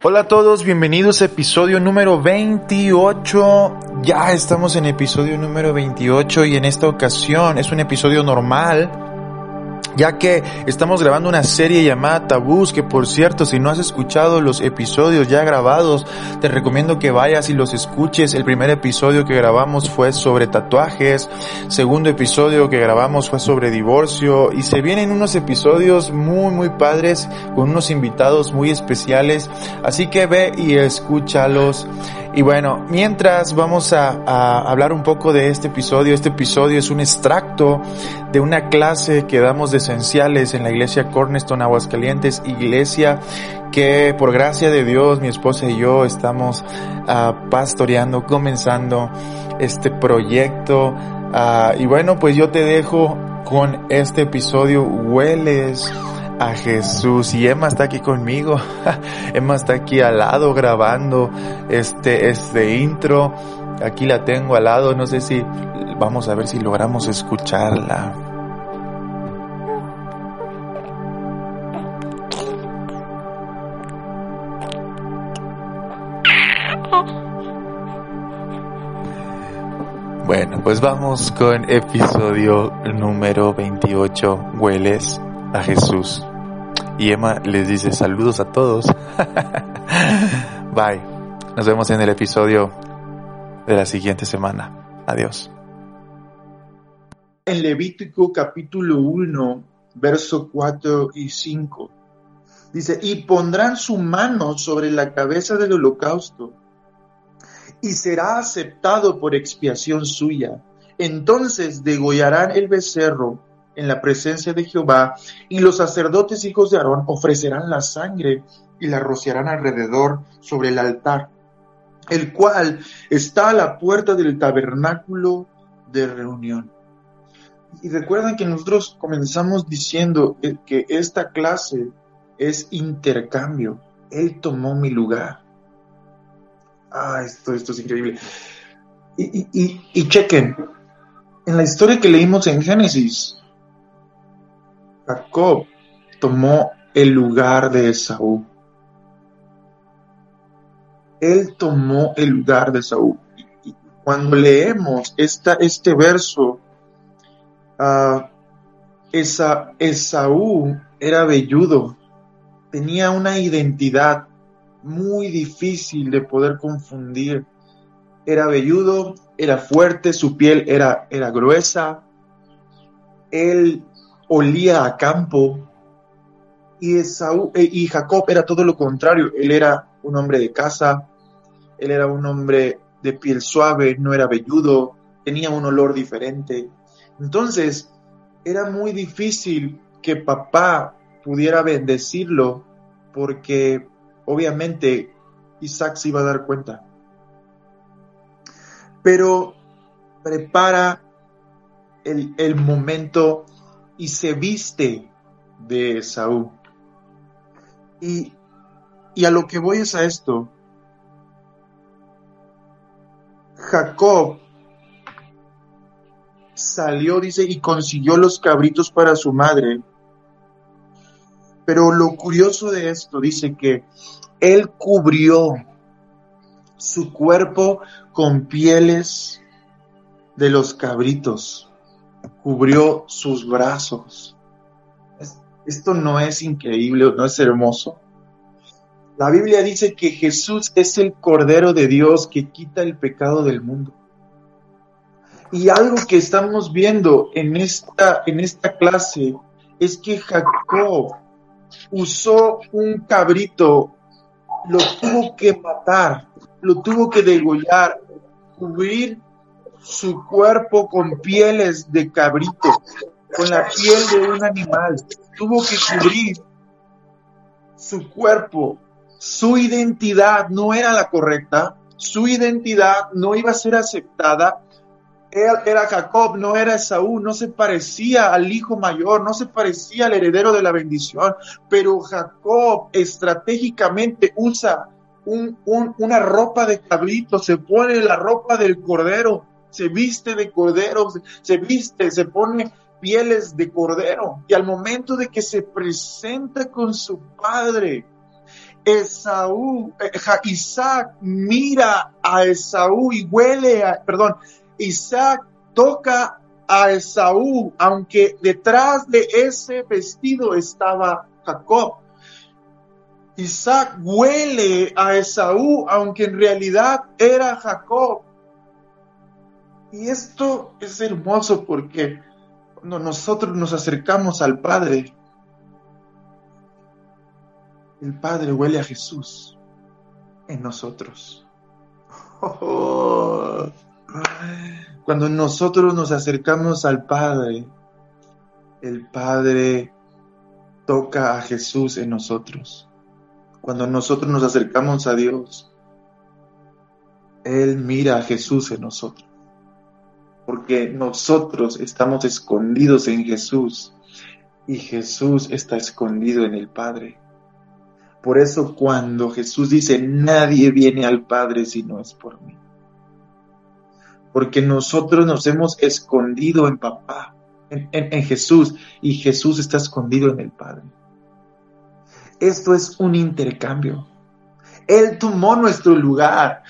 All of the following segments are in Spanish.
Hola a todos, bienvenidos a episodio número 28. Ya estamos en episodio número 28 y en esta ocasión es un episodio normal ya que estamos grabando una serie llamada Tabús, que por cierto, si no has escuchado los episodios ya grabados, te recomiendo que vayas y los escuches. El primer episodio que grabamos fue sobre tatuajes, segundo episodio que grabamos fue sobre divorcio y se vienen unos episodios muy muy padres con unos invitados muy especiales, así que ve y escúchalos. Y bueno, mientras vamos a, hablar un poco de este episodio, este episodio es un extracto de una clase que damos de esenciales en la iglesia Cornerstone Aguascalientes, iglesia que por gracia de Dios mi esposa y yo estamos uh, pastoreando, comenzando este proyecto. Uh, y bueno, pues yo te dejo con este episodio, hueles a Jesús. Y Emma está aquí conmigo. Emma está aquí al lado grabando este, este intro. Aquí la tengo al lado. No sé si vamos a ver si logramos escucharla. Bueno, pues vamos con episodio número 28, Hueles a Jesús. Y Emma les dice saludos a todos. Bye. Nos vemos en el episodio de la siguiente semana. Adiós. En Levítico capítulo 1, verso 4 y 5. Dice, y pondrán su mano sobre la cabeza del holocausto y será aceptado por expiación suya. Entonces degollarán el becerro en la presencia de Jehová, y los sacerdotes hijos de Aarón ofrecerán la sangre y la rociarán alrededor sobre el altar, el cual está a la puerta del tabernáculo de reunión. Y recuerden que nosotros comenzamos diciendo que esta clase es intercambio. Él tomó mi lugar. Ah, esto, esto es increíble. Y, y, y, chequen, en la historia que leímos en Génesis, Jacob tomó el lugar de Esaú. Él tomó el lugar de Esaú. Y cuando leemos esta, este verso, uh, esa, Esaú era velludo, tenía una identidad muy difícil de poder confundir. Era velludo, era fuerte, su piel era, era gruesa, él olía a campo y, Esaú, y Jacob era todo lo contrario, él era un hombre de casa, él era un hombre de piel suave, no era velludo, tenía un olor diferente. Entonces, era muy difícil que papá pudiera bendecirlo porque obviamente Isaac se iba a dar cuenta. Pero prepara el, el momento y se viste de Esaú. Y, y a lo que voy es a esto. Jacob salió, dice, y consiguió los cabritos para su madre. Pero lo curioso de esto dice que él cubrió su cuerpo con pieles de los cabritos, cubrió sus brazos. Esto no es increíble, no es hermoso. La Biblia dice que Jesús es el Cordero de Dios que quita el pecado del mundo. Y algo que estamos viendo en esta, en esta clase es que Jacob usó un cabrito, lo tuvo que matar, lo tuvo que degollar, cubrir su cuerpo con pieles de cabrito, con la piel de un animal. Tuvo que cubrir su cuerpo. Su identidad no era la correcta, su identidad no iba a ser aceptada. Él era Jacob, no era Esaú, no se parecía al hijo mayor, no se parecía al heredero de la bendición, pero Jacob estratégicamente usa un, un, una ropa de cabrito, se pone la ropa del cordero, se viste de cordero, se, viste, se pone pieles de cordero. Y al momento de que se presenta con su padre, Esaú, eh, Isaac mira a Esaú y huele, a, perdón, Isaac toca a Esaú, aunque detrás de ese vestido estaba Jacob. Isaac huele a Esaú, aunque en realidad era Jacob. Y esto es hermoso porque cuando nosotros nos acercamos al Padre, el Padre huele a Jesús en nosotros. Cuando nosotros nos acercamos al Padre, el Padre toca a Jesús en nosotros. Cuando nosotros nos acercamos a Dios, Él mira a Jesús en nosotros. Porque nosotros estamos escondidos en Jesús y Jesús está escondido en el Padre. Por eso cuando Jesús dice, nadie viene al Padre si no es por mí porque nosotros nos hemos escondido en papá, en, Jesús, y Jesús está escondido en el Padre. Esto es un intercambio. Él tomó nuestro lugar.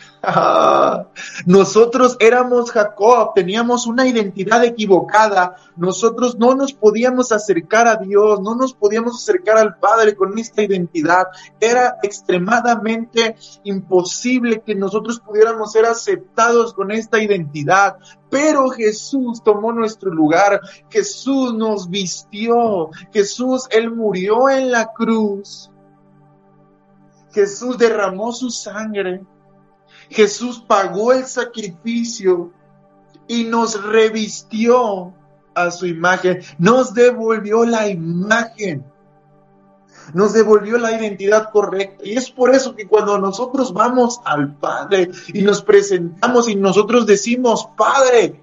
Nosotros éramos Jacob, teníamos una identidad equivocada. Nosotros no nos podíamos acercar a Dios, no nos podíamos acercar al Padre con esta identidad. Era extremadamente imposible que nosotros pudiéramos ser aceptados con esta identidad. Pero Jesús tomó nuestro lugar, Jesús nos vistió, Jesús, Él murió en la cruz Jesús derramó su sangre, Jesús pagó el sacrificio y nos revistió a su imagen, nos devolvió la imagen, nos devolvió la identidad correcta. Y es por eso que cuando nosotros vamos al Padre y nos presentamos y nosotros decimos, Padre,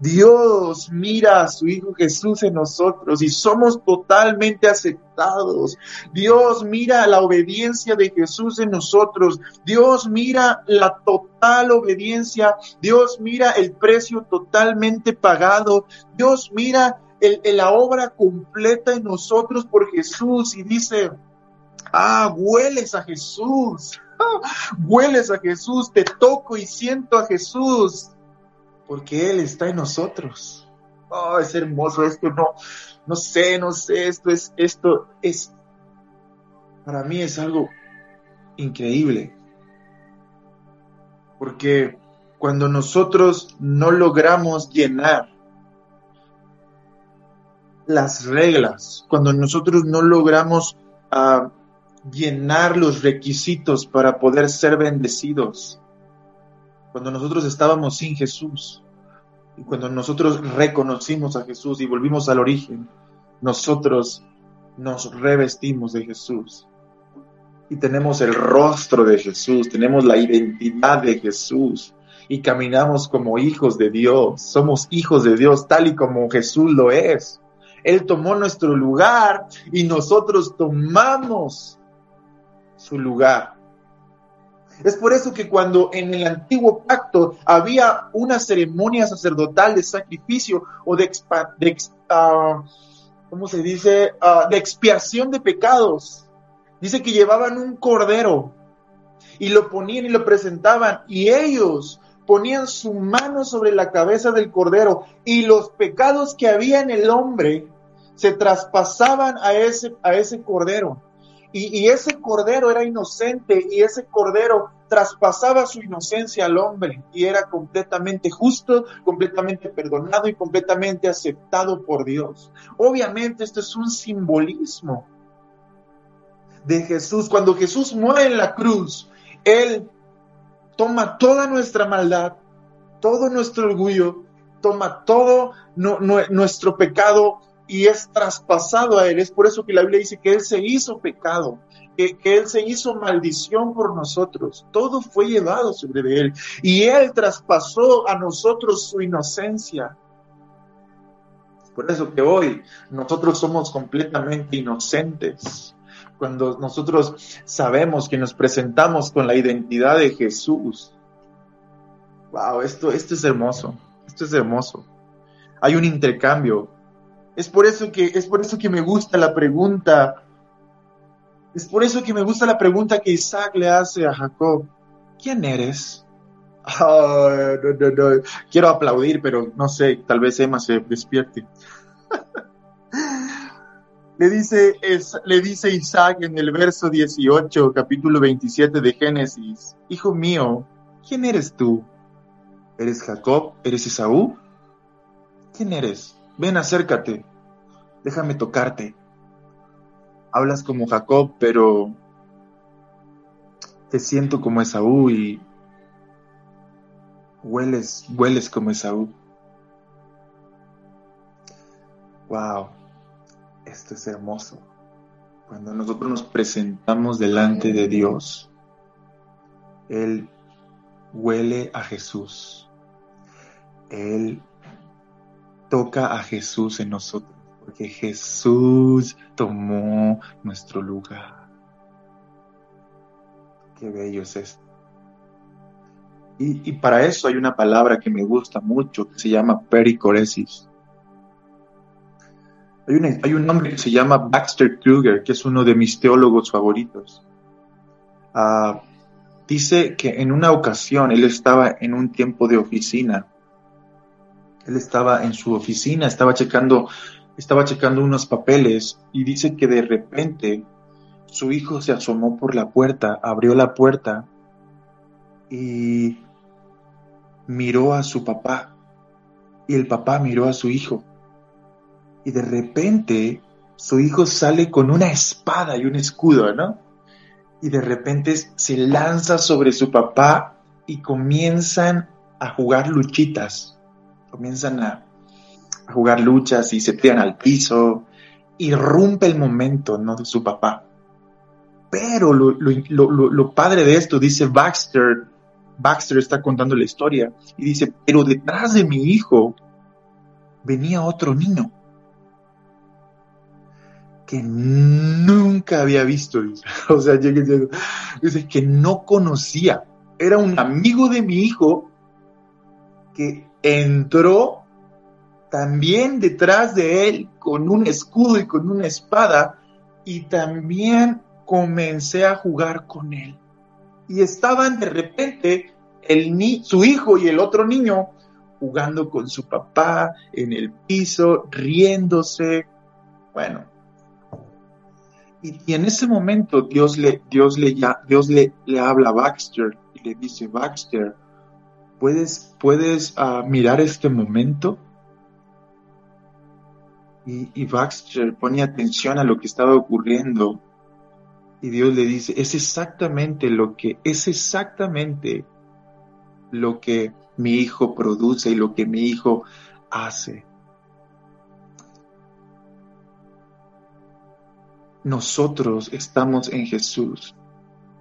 Dios mira a su Hijo Jesús en nosotros y somos totalmente aceptados. Dios mira la obediencia de Jesús en nosotros. Dios mira la total obediencia. Dios mira el precio totalmente pagado. Dios mira la obra completa en nosotros por Jesús y dice, ah, hueles a Jesús. hueles a Jesús, te toco y siento a Jesús porque Él está en nosotros. Oh, es hermoso esto, no, no sé, no sé, esto es, esto es, para mí es algo increíble. Porque cuando nosotros no logramos llenar las reglas, cuando nosotros no logramos ah, llenar los requisitos para poder ser bendecidos, cuando nosotros estábamos sin Jesús y cuando nosotros reconocimos a Jesús y volvimos al origen, nosotros nos revestimos de Jesús y tenemos el rostro de Jesús, tenemos la identidad de Jesús y caminamos como hijos de Dios, somos hijos de Dios tal y como Jesús lo es. Él tomó nuestro lugar y nosotros tomamos su lugar. Es por eso que cuando en el antiguo pacto había una ceremonia sacerdotal de sacrificio o de, ah, ¿cómo se dice? Ah, de expiación de pecados, dice que llevaban un cordero y lo ponían y lo presentaban y ellos ponían su mano sobre la cabeza del cordero y los pecados que había en el hombre se traspasaban a ese, a ese cordero. Y, ese cordero era inocente y ese cordero traspasaba su inocencia al hombre y era completamente justo, completamente perdonado y completamente aceptado por Dios. Obviamente esto es un simbolismo de Jesús. Cuando Jesús muere en la cruz, Él toma toda nuestra maldad, todo nuestro orgullo, toma todo nuestro pecado y es traspasado a Él. Es por eso que la Biblia dice que Él se hizo pecado, que, Él se hizo maldición por nosotros. Todo fue llevado sobre Él y Él traspasó a nosotros su inocencia. Por eso que hoy nosotros somos completamente inocentes. Cuando nosotros sabemos que nos presentamos con la identidad de Jesús. Wow, esto, esto es hermoso. Esto es hermoso. Hay un intercambio es por eso que, es por eso que me gusta la pregunta, Es por eso que me gusta la pregunta que Isaac le hace a Jacob. ¿Quién eres? Quiero aplaudir, pero no sé, tal vez Emma se despierte. le, dice, le dice Isaac en el verso 18, capítulo 27 de Génesis, Hijo mío, ¿quién eres tú? ¿Eres Jacob? ¿Eres Esaú? ¿Quién eres? Ven, acércate. Déjame tocarte. Hablas como Jacob, pero te siento como Esaú y hueles, hueles como Esaú. Wow, esto es hermoso. Cuando nosotros nos presentamos delante de Dios, Él huele a Jesús. Él toca a Jesús en nosotros, porque Jesús tomó nuestro lugar. Qué bello es esto. Y, para eso hay una palabra que me gusta mucho, que se llama pericoresis. Hay, hay un hombre que se llama Baxter Kruger, que es uno de mis teólogos favoritos. Ah, dice que en una ocasión él estaba en un tiempo de oficina. Él estaba en su oficina, estaba checando, estaba checando unos papeles y dice que de repente su hijo se asomó por la puerta, abrió la puerta y miró a su papá y el papá miró a su hijo. Y de repente su hijo sale con una espada y un escudo, ¿no? Y de repente se lanza sobre su papá y comienzan a jugar luchitas. Comienzan a, jugar luchas y se tiran al piso. Y rompe el momento, ¿no? De su papá. Pero lo, lo padre de esto, dice Baxter, Baxter está contando la historia y dice, pero detrás de mi hijo venía otro niño que nunca había visto. O sea, dice que no conocía. Era un amigo de mi hijo que entró también detrás de él con un escudo y con una espada y también comencé a jugar con él y estaban de repente el ni su hijo y el otro niño jugando con su papá en el piso, riéndose. Bueno. Y, en ese momento Dios le, Dios le, Dios le, le habla a Baxter y le dice, Baxter, ¿puedes, puedes ah, mirar este momento? Y, Baxter pone atención a lo que estaba ocurriendo y Dios le dice, es exactamente lo que, es exactamente lo que mi hijo produce y lo que mi hijo hace. Nosotros estamos en Jesús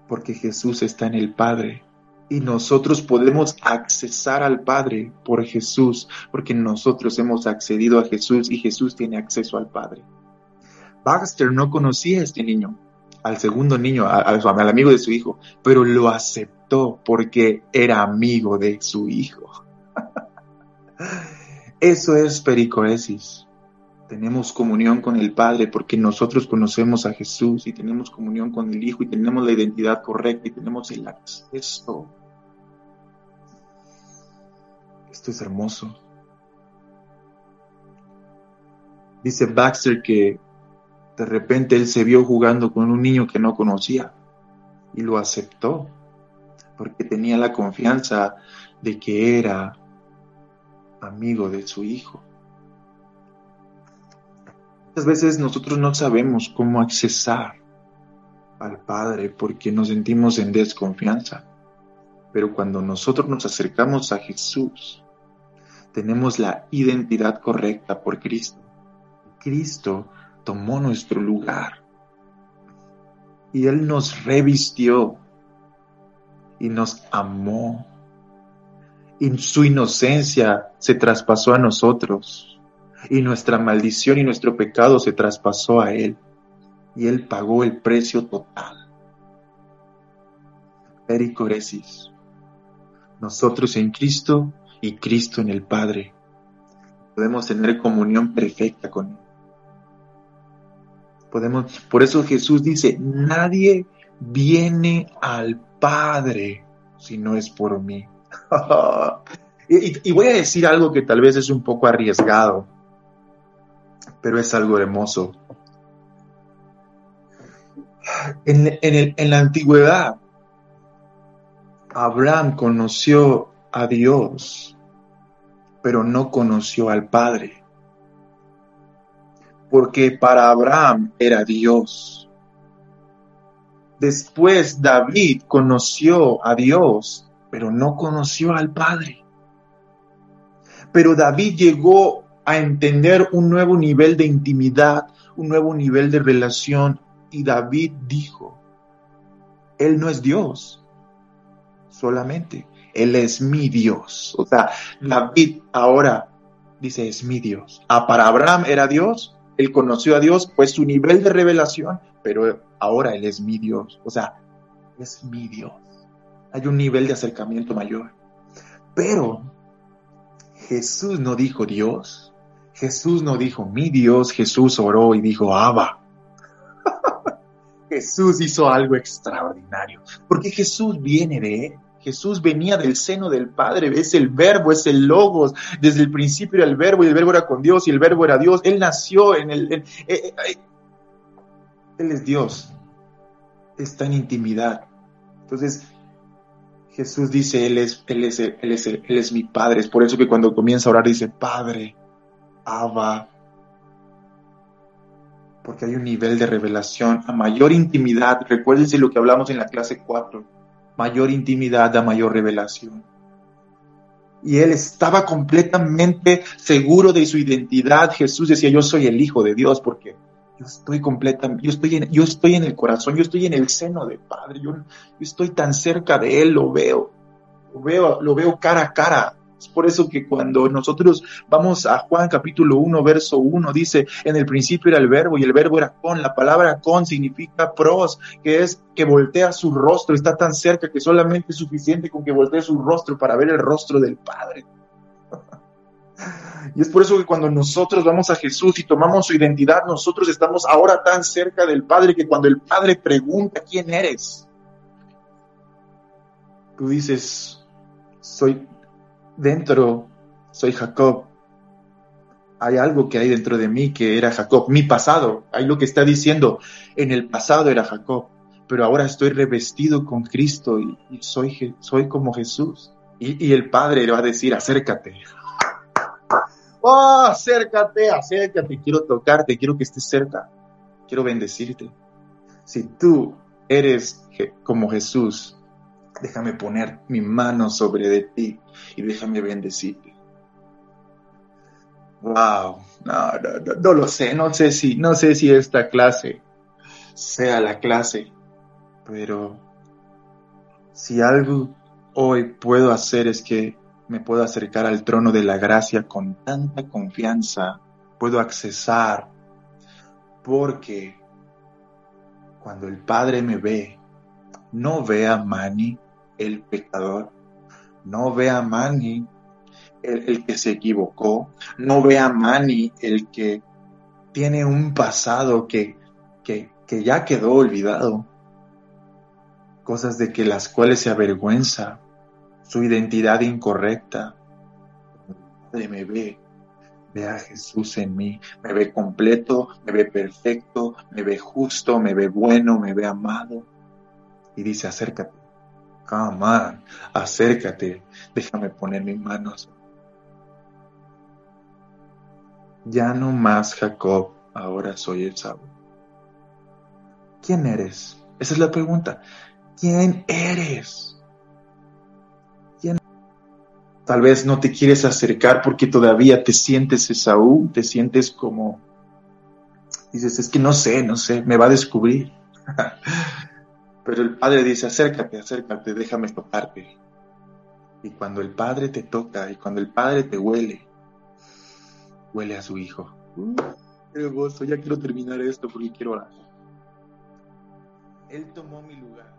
porque Jesús está en el Padre y nosotros podemos accesar al Padre por Jesús porque nosotros hemos accedido a Jesús y Jesús tiene acceso al Padre. Baxter no conocía a este niño, al segundo niño, al amigo de su hijo, pero lo aceptó porque era amigo de su hijo. Eso es pericoesis. Tenemos comunión con el Padre porque nosotros conocemos a Jesús y tenemos comunión con el Hijo y tenemos la identidad correcta y tenemos el acceso. Esto es hermoso. Dice Baxter que de repente él se vio jugando con un niño que no conocía y lo aceptó porque tenía la confianza de que era amigo de su hijo. Muchas veces nosotros no sabemos cómo accesar al Padre porque nos sentimos en desconfianza. Pero cuando nosotros nos acercamos a Jesús, tenemos la identidad correcta por Cristo. Cristo tomó nuestro lugar. Y Él nos revistió y nos amó. Y su inocencia se traspasó a nosotros. Y nuestra maldición y nuestro pecado se traspasó a Él. Y Él pagó el precio total. Pericoresis. Nosotros en Cristo y Cristo en el Padre. Podemos tener comunión perfecta con Él Podemos, por eso Jesús dice, nadie viene al Padre si no es por mí. y, voy a decir algo que tal vez es un poco arriesgado, pero es algo hermoso. En, en, la antigüedad, Abraham conoció a Dios, pero no conoció al Padre. Porque para Abraham era Dios. Después David conoció a Dios, pero no conoció al Padre. Pero David llegó a entender un nuevo nivel de intimidad, un nuevo nivel de relación. Y David dijo, Él no es Dios solamente, Él es mi Dios. O sea, David ahora dice, es mi Dios. Ah, para Abraham era Dios, él conoció a Dios, pues su nivel de revelación, pero ahora Él es mi Dios. O sea, es mi Dios. Hay un nivel de acercamiento mayor. Pero Jesús no dijo Dios, Jesús no dijo mi Dios, Jesús oró y dijo Abba. Jesús hizo algo extraordinario, porque Jesús viene de él. Jesús venía del seno del Padre, es el verbo, es el logos, desde el principio era el verbo y el verbo era con Dios y el verbo era Dios, Él nació en el... Eh, eh, él es Dios, está en intimidad. Entonces, Jesús dice, Él es, él es, él es, él es mi Padre, es por eso que cuando comienza a orar dice, Padre, Abba. Porque hay un nivel de revelación a mayor intimidad. Recuérdense lo que hablamos en la clase 4. Mayor intimidad a mayor revelación. Y él estaba completamente seguro de su identidad. Jesús decía, yo soy el Hijo de Dios porque yo estoy completamente, yo estoy en, yo estoy en el corazón, yo estoy en el seno del Padre, yo, yo estoy tan cerca de Él, lo veo, lo veo, lo veo cara a cara. Es por eso que cuando nosotros vamos a Juan capítulo 1, verso 1, dice, en el principio era el verbo y el verbo era con. La palabra con significa pros, que es que voltea su rostro, está tan cerca que solamente es suficiente con que voltee su rostro para ver el rostro del Padre. Y es por eso que cuando nosotros vamos a Jesús y tomamos su identidad, nosotros estamos ahora tan cerca del Padre que cuando el Padre pregunta quién eres, tú dices, soy dentro soy Jacob. Hay algo que hay dentro de mí que era Jacob, mi pasado. Hay lo que está diciendo, en el pasado era Jacob, pero ahora estoy revestido con Cristo y, soy, soy como Jesús. Y, el Padre le va a decir, acércate. Oh, acércate, acércate, quiero tocarte, quiero que estés cerca, quiero bendecirte. Si tú eres como Jesús, déjame poner mi mano sobre de ti y déjame bendecirte. Wow, no, no, lo sé, no sé si, no sé si esta clase sea la clase, pero si algo hoy puedo hacer es que me puedo acercar al trono de la gracia con tanta confianza, puedo accesar, porque cuando el Padre me ve, no ve a Manny, el pecador, no ve a Manny el, que se equivocó, no ve a Manny el que tiene un pasado que, que, que ya quedó olvidado, cosas de que las cuales se avergüenza, su identidad incorrecta. Padre me ve, ve a Jesús en mí, me ve completo, me ve perfecto, me ve justo, me ve bueno, me ve amado. Y dice, acércate, On, acércate, déjame poner mis manos. Ya no más Jacob, ahora soy el Esaú. ¿Quién eres? Esa es la pregunta. ¿Quién eres? Tal vez no te quieres acercar porque todavía te sientes Esaú, te sientes como... Dices, es que no sé, no sé, me va a descubrir. Pero el Padre dice, acércate, acércate, déjame tocarte. Y cuando el Padre te toca y cuando el Padre te huele, huele a su Hijo. Uh, qué hermoso, ya quiero terminar esto porque quiero orar. Él tomó mi lugar.